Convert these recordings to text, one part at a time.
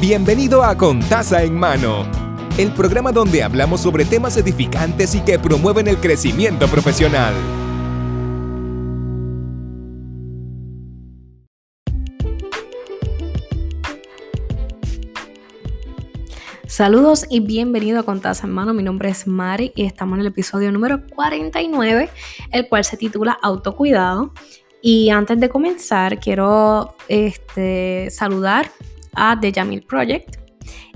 Bienvenido a Contaza en Mano, el programa donde hablamos sobre temas edificantes y que promueven el crecimiento profesional. Saludos y bienvenido a Contaza en Mano. Mi nombre es Mari y estamos en el episodio número 49, el cual se titula Autocuidado. Y antes de comenzar, quiero este, saludar a The Jamil Project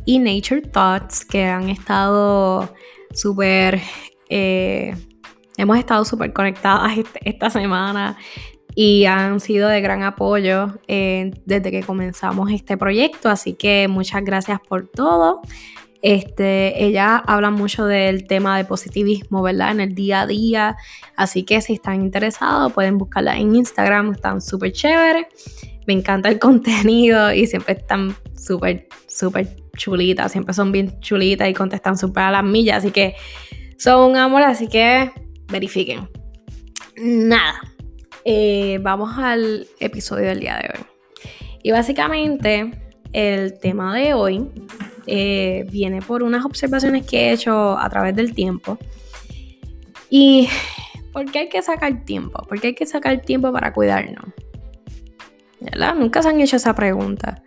y Nature Thoughts, que han estado súper. Eh, hemos estado súper conectadas este, esta semana y han sido de gran apoyo eh, desde que comenzamos este proyecto. Así que muchas gracias por todo. Este, ella habla mucho del tema de positivismo, ¿verdad? En el día a día. Así que si están interesados, pueden buscarla en Instagram, están súper chéveres. Me encanta el contenido y siempre están súper, súper chulitas. Siempre son bien chulitas y contestan súper a las millas. Así que son un amor, así que verifiquen. Nada. Eh, vamos al episodio del día de hoy. Y básicamente el tema de hoy eh, viene por unas observaciones que he hecho a través del tiempo. ¿Y por qué hay que sacar tiempo? ¿Por qué hay que sacar tiempo para cuidarnos? ¿Verdad? Nunca se han hecho esa pregunta.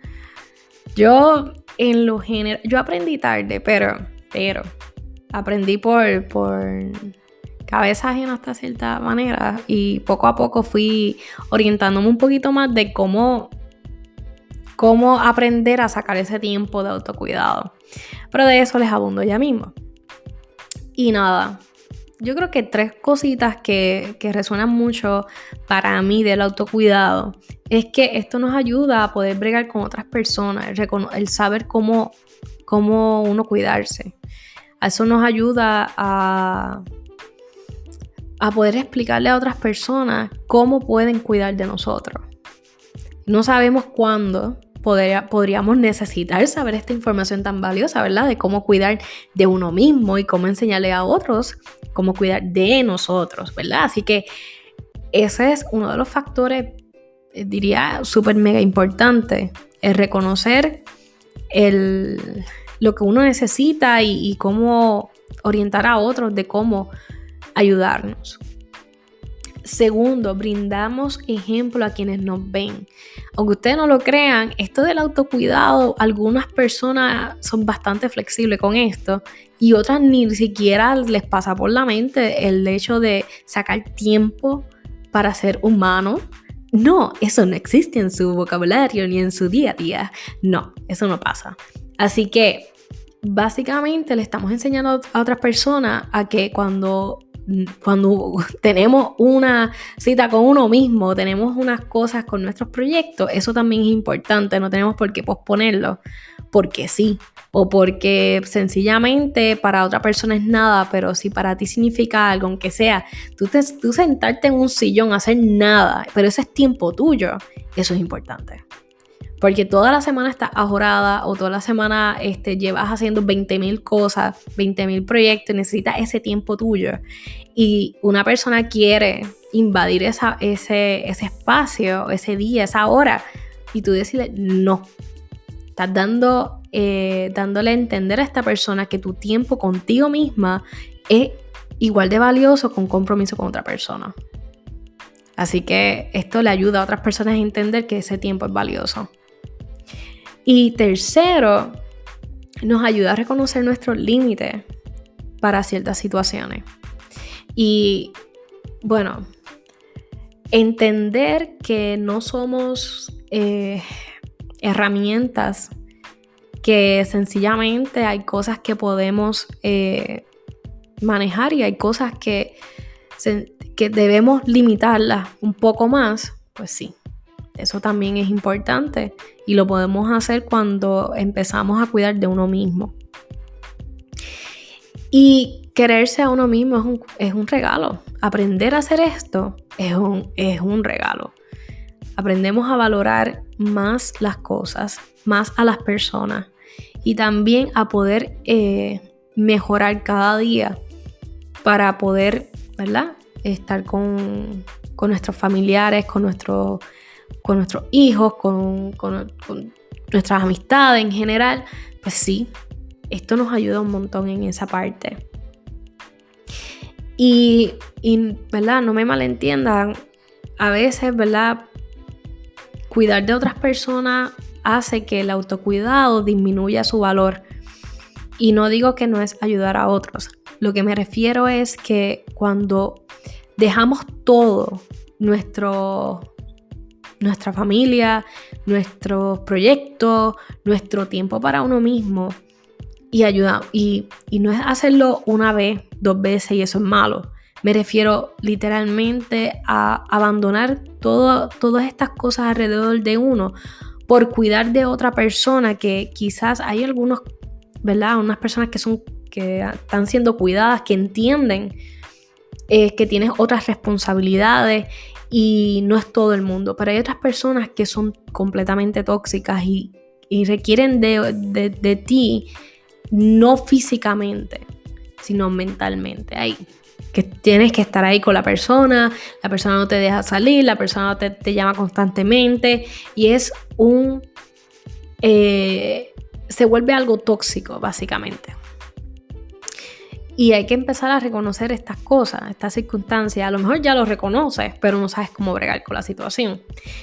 Yo, en lo general, yo aprendí tarde, pero, pero, aprendí por, por cabeza ajena hasta cierta manera y poco a poco fui orientándome un poquito más de cómo cómo aprender a sacar ese tiempo de autocuidado. Pero de eso les abundo ya mismo. Y nada, yo creo que tres cositas que, resuenan mucho para mí del autocuidado es que esto nos ayuda a poder bregar con otras personas, el, saber cómo, cómo uno cuidarse. Eso nos ayuda a, a poder explicarle a otras personas cómo pueden cuidar de nosotros. No sabemos cuándo, podríamos necesitar saber esta información tan valiosa, ¿verdad? De cómo cuidar de uno mismo y cómo enseñarle a otros cómo cuidar de nosotros, ¿verdad? Así que ese es uno de los factores, eh, diría, súper mega importante, es reconocer el, lo que uno necesita y, y cómo orientar a otros de cómo ayudarnos. Segundo, brindamos ejemplo a quienes nos ven. Aunque ustedes no lo crean, esto del autocuidado, algunas personas son bastante flexibles con esto y otras ni siquiera les pasa por la mente el hecho de sacar tiempo para ser humano. No, eso no existe en su vocabulario ni en su día a día. No, eso no pasa. Así que básicamente le estamos enseñando a otras personas a que cuando cuando tenemos una cita con uno mismo, tenemos unas cosas con nuestros proyectos, eso también es importante, no tenemos por qué posponerlo, porque sí, o porque sencillamente para otra persona es nada, pero si para ti significa algo, aunque sea, tú, tú sentarte en un sillón, hacer nada, pero ese es tiempo tuyo, eso es importante. Porque toda la semana estás ajorada o toda la semana este, llevas haciendo 20.000 cosas, 20.000 proyectos, necesitas ese tiempo tuyo. Y una persona quiere invadir ese espacio, ese día, esa hora, y tú decirle no. Estás dando, eh, dándole a entender a esta persona que tu tiempo contigo misma es igual de valioso con compromiso con otra persona. Así que esto le ayuda a otras personas a entender que ese tiempo es valioso. Y tercero, nos ayuda a reconocer nuestros límites para ciertas situaciones. Y bueno, entender que no somos eh, herramientas, que sencillamente hay cosas que podemos eh, manejar y hay cosas que, que debemos limitarlas un poco más, pues sí, eso también es importante y lo podemos hacer cuando empezamos a cuidar de uno mismo. Y quererse a uno mismo es un, regalo. Aprender a hacer esto es un, es un regalo. Aprendemos a valorar más las cosas, más a las personas y también a poder eh, mejorar cada día para poder, ¿verdad? Estar con, con nuestros familiares, con nuestros con nuestros hijos, con, nuestras amistades en general, pues sí, esto nos ayuda un montón en esa parte. Y, y, ¿verdad? No me malentiendan, a veces, ¿verdad? Cuidar de otras personas hace que el autocuidado disminuya su valor. Y no digo que no es ayudar a otros. Lo que me refiero es que cuando dejamos todo, nuestro, nuestra familia, nuestros proyectos, nuestro tiempo para uno mismo, y ayuda. Y, no es hacerlo una vez, dos veces y eso es malo. Me refiero literalmente a abandonar todas estas cosas alrededor de uno por cuidar de otra persona que quizás hay algunos, ¿verdad? Unas personas que son que están siendo cuidadas, que entienden eh, que tienes otras responsabilidades y no es todo el mundo, pero hay otras personas que son completamente tóxicas y, requieren de, de ti no físicamente, sino mentalmente. Ahí. Que tienes que estar ahí con la persona, la persona no te deja salir, la persona te, te llama constantemente y es un... Eh, se vuelve algo tóxico, básicamente. Y hay que empezar a reconocer estas cosas, estas circunstancias. A lo mejor ya lo reconoces, pero no sabes cómo bregar con la situación.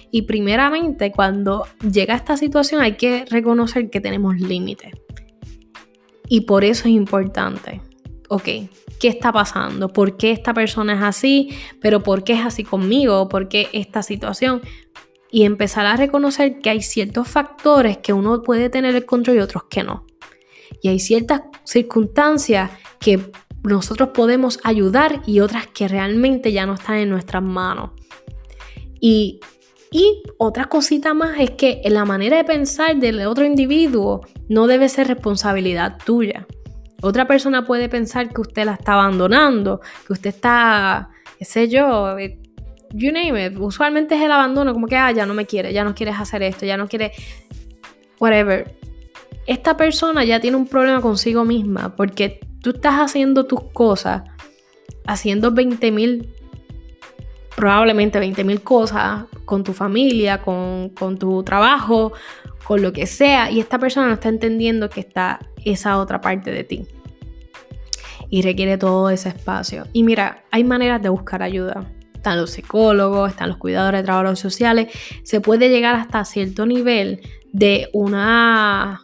Y primeramente, cuando llega esta situación, hay que reconocer que tenemos límites. Y por eso es importante. Ok, ¿qué está pasando? ¿Por qué esta persona es así? ¿Pero por qué es así conmigo? ¿Por qué esta situación? Y empezar a reconocer que hay ciertos factores que uno puede tener el control y otros que no. Y hay ciertas circunstancias que nosotros podemos ayudar y otras que realmente ya no están en nuestras manos. Y y otra cosita más es que la manera de pensar del otro individuo no debe ser responsabilidad tuya. Otra persona puede pensar que usted la está abandonando, que usted está, qué sé yo, eh, you name it. Usualmente es el abandono, como que, ah, ya no me quiere, ya no quieres hacer esto, ya no quiere, whatever. Esta persona ya tiene un problema consigo misma porque tú estás haciendo tus cosas, haciendo 20 mil probablemente 20.000 cosas con tu familia, con, tu trabajo, con lo que sea, y esta persona no está entendiendo que está esa otra parte de ti. Y requiere todo ese espacio. Y mira, hay maneras de buscar ayuda. Están los psicólogos, están los cuidadores de trabajos sociales. Se puede llegar hasta cierto nivel de una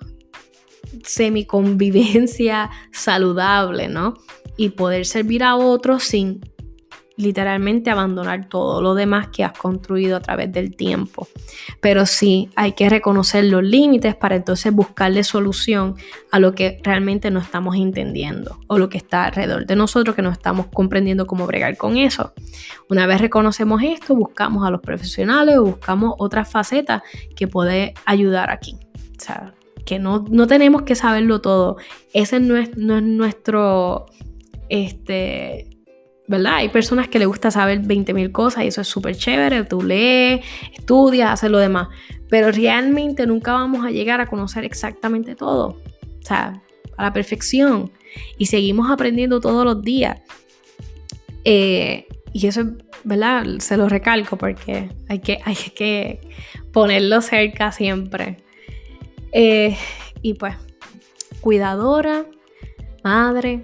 semiconvivencia saludable, ¿no? Y poder servir a otros sin literalmente abandonar todo lo demás que has construido a través del tiempo. Pero sí hay que reconocer los límites para entonces buscarle solución a lo que realmente no estamos entendiendo o lo que está alrededor de nosotros que no estamos comprendiendo cómo bregar con eso. Una vez reconocemos esto, buscamos a los profesionales o buscamos otras facetas que puede ayudar aquí. O sea, que no, no tenemos que saberlo todo. Ese no es, no es nuestro este, ¿verdad? Hay personas que les gusta saber 20.000 cosas y eso es súper chévere, tú lees, estudias, haces lo demás, pero realmente nunca vamos a llegar a conocer exactamente todo, o sea, a la perfección y seguimos aprendiendo todos los días. Eh, y eso, ¿verdad? Se lo recalco porque hay que, hay que ponerlo cerca siempre. Eh, y pues, cuidadora, madre,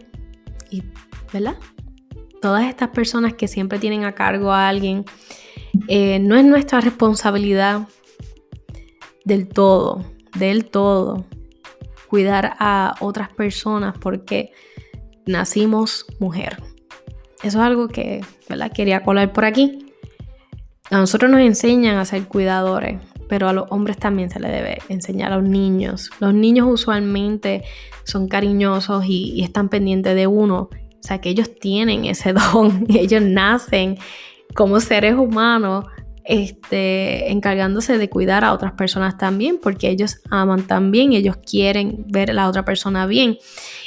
y, ¿verdad? todas estas personas que siempre tienen a cargo a alguien, eh, no es nuestra responsabilidad del todo, del todo, cuidar a otras personas porque nacimos mujer. Eso es algo que ¿verdad? quería colar por aquí. A nosotros nos enseñan a ser cuidadores, pero a los hombres también se les debe enseñar a los niños. Los niños usualmente son cariñosos y, están pendientes de uno o sea, que ellos tienen ese don, ellos nacen como seres humanos este, encargándose de cuidar a otras personas también, porque ellos aman también, ellos quieren ver a la otra persona bien.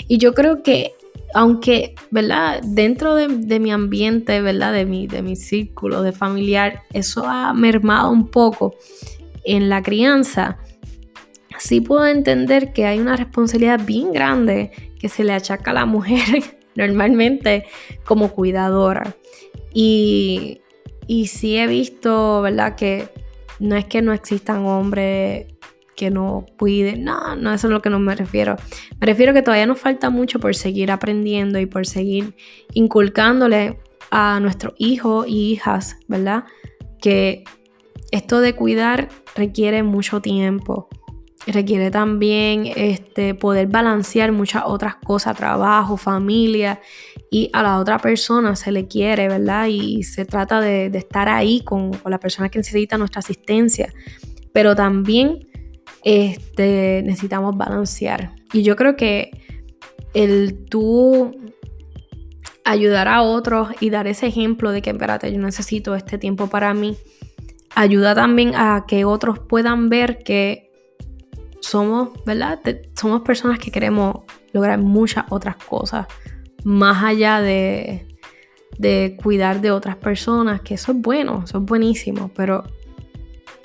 Y yo creo que, aunque, ¿verdad? Dentro de, mi ambiente, ¿verdad? De mi, de mi círculo de familiar, eso ha mermado un poco en la crianza. Sí puedo entender que hay una responsabilidad bien grande que se le achaca a la mujer normalmente como cuidadora. Y, y sí he visto, ¿verdad? Que no es que no existan hombres que no cuide. No, no, eso es lo que no me refiero. Me refiero que todavía nos falta mucho por seguir aprendiendo y por seguir inculcándole a nuestros hijos y hijas, ¿verdad? Que esto de cuidar requiere mucho tiempo. Requiere también este, poder balancear muchas otras cosas, trabajo, familia, y a la otra persona se le quiere, ¿verdad? Y se trata de, estar ahí con, la persona que necesita nuestra asistencia. Pero también este, necesitamos balancear. Y yo creo que el tú ayudar a otros y dar ese ejemplo de que, espérate, yo necesito este tiempo para mí, ayuda también a que otros puedan ver que somos, ¿verdad? somos personas que queremos lograr muchas otras cosas, más allá de, de cuidar de otras personas, que eso es bueno, eso es buenísimo, pero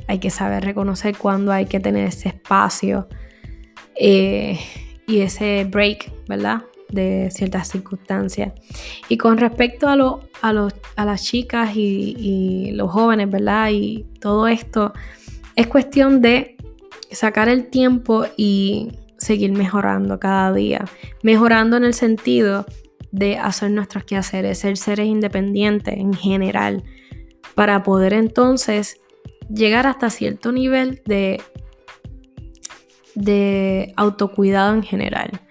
hay que saber reconocer cuándo hay que tener ese espacio eh, y ese break, ¿verdad? De ciertas circunstancias. Y con respecto a, a, las chicas y, y los jóvenes, ¿verdad? Y todo esto, es cuestión de sacar el tiempo y seguir mejorando cada día. Mejorando en el sentido de hacer nuestros quehaceres, ser seres independientes en general, para poder entonces llegar hasta cierto nivel de, de autocuidado en general.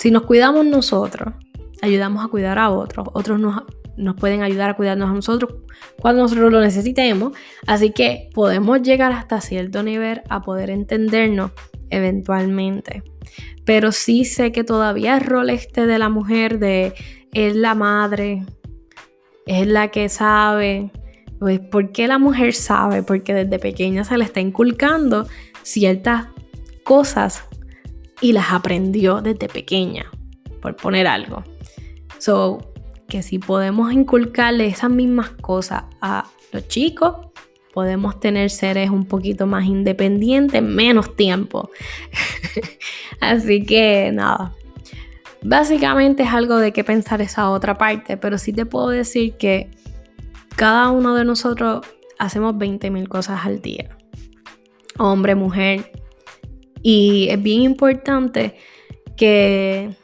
Si nos cuidamos nosotros, ayudamos a cuidar a otros, otros nos, nos pueden ayudar a cuidarnos a nosotros cuando nosotros lo necesitemos, así que podemos llegar hasta cierto nivel a poder entendernos eventualmente. Pero sí sé que todavía el rol este de la mujer de es la madre, es la que sabe, pues, ¿por qué la mujer sabe? Porque desde pequeña se le está inculcando ciertas cosas y las aprendió desde pequeña, por poner algo. So, que si podemos inculcarle esas mismas cosas a los chicos, podemos tener seres un poquito más independientes, menos tiempo. Así que nada. Básicamente es algo de qué pensar esa otra parte, pero sí te puedo decir que cada uno de nosotros hacemos 20.000 cosas al día. Hombre, mujer. Y es bien importante que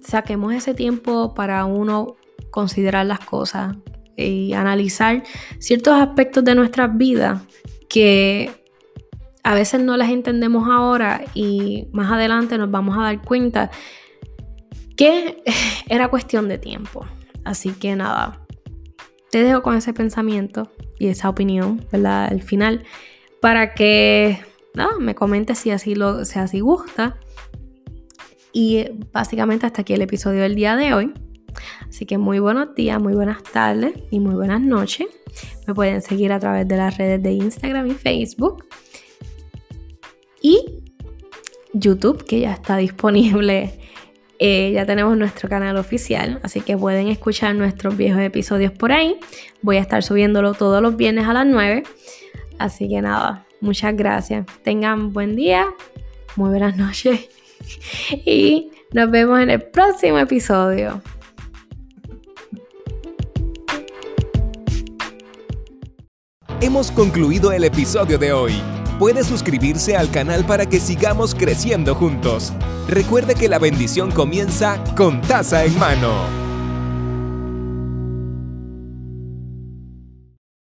saquemos ese tiempo para uno considerar las cosas y analizar ciertos aspectos de nuestras vidas que a veces no las entendemos ahora y más adelante nos vamos a dar cuenta que era cuestión de tiempo. Así que nada, te dejo con ese pensamiento y esa opinión, ¿verdad? Al final, para que me comentes si así, lo, si así gusta. Y básicamente hasta aquí el episodio del día de hoy. Así que muy buenos días, muy buenas tardes y muy buenas noches. Me pueden seguir a través de las redes de Instagram y Facebook. Y YouTube, que ya está disponible eh, ya tenemos nuestro canal oficial, así que pueden escuchar nuestros viejos episodios por ahí. Voy a estar subiéndolo todos los viernes a las 9. Así que nada, muchas gracias. Tengan buen día, muy buenas noches y nos vemos en el próximo episodio. Hemos concluido el episodio de hoy puede suscribirse al canal para que sigamos creciendo juntos. Recuerde que la bendición comienza con taza en mano.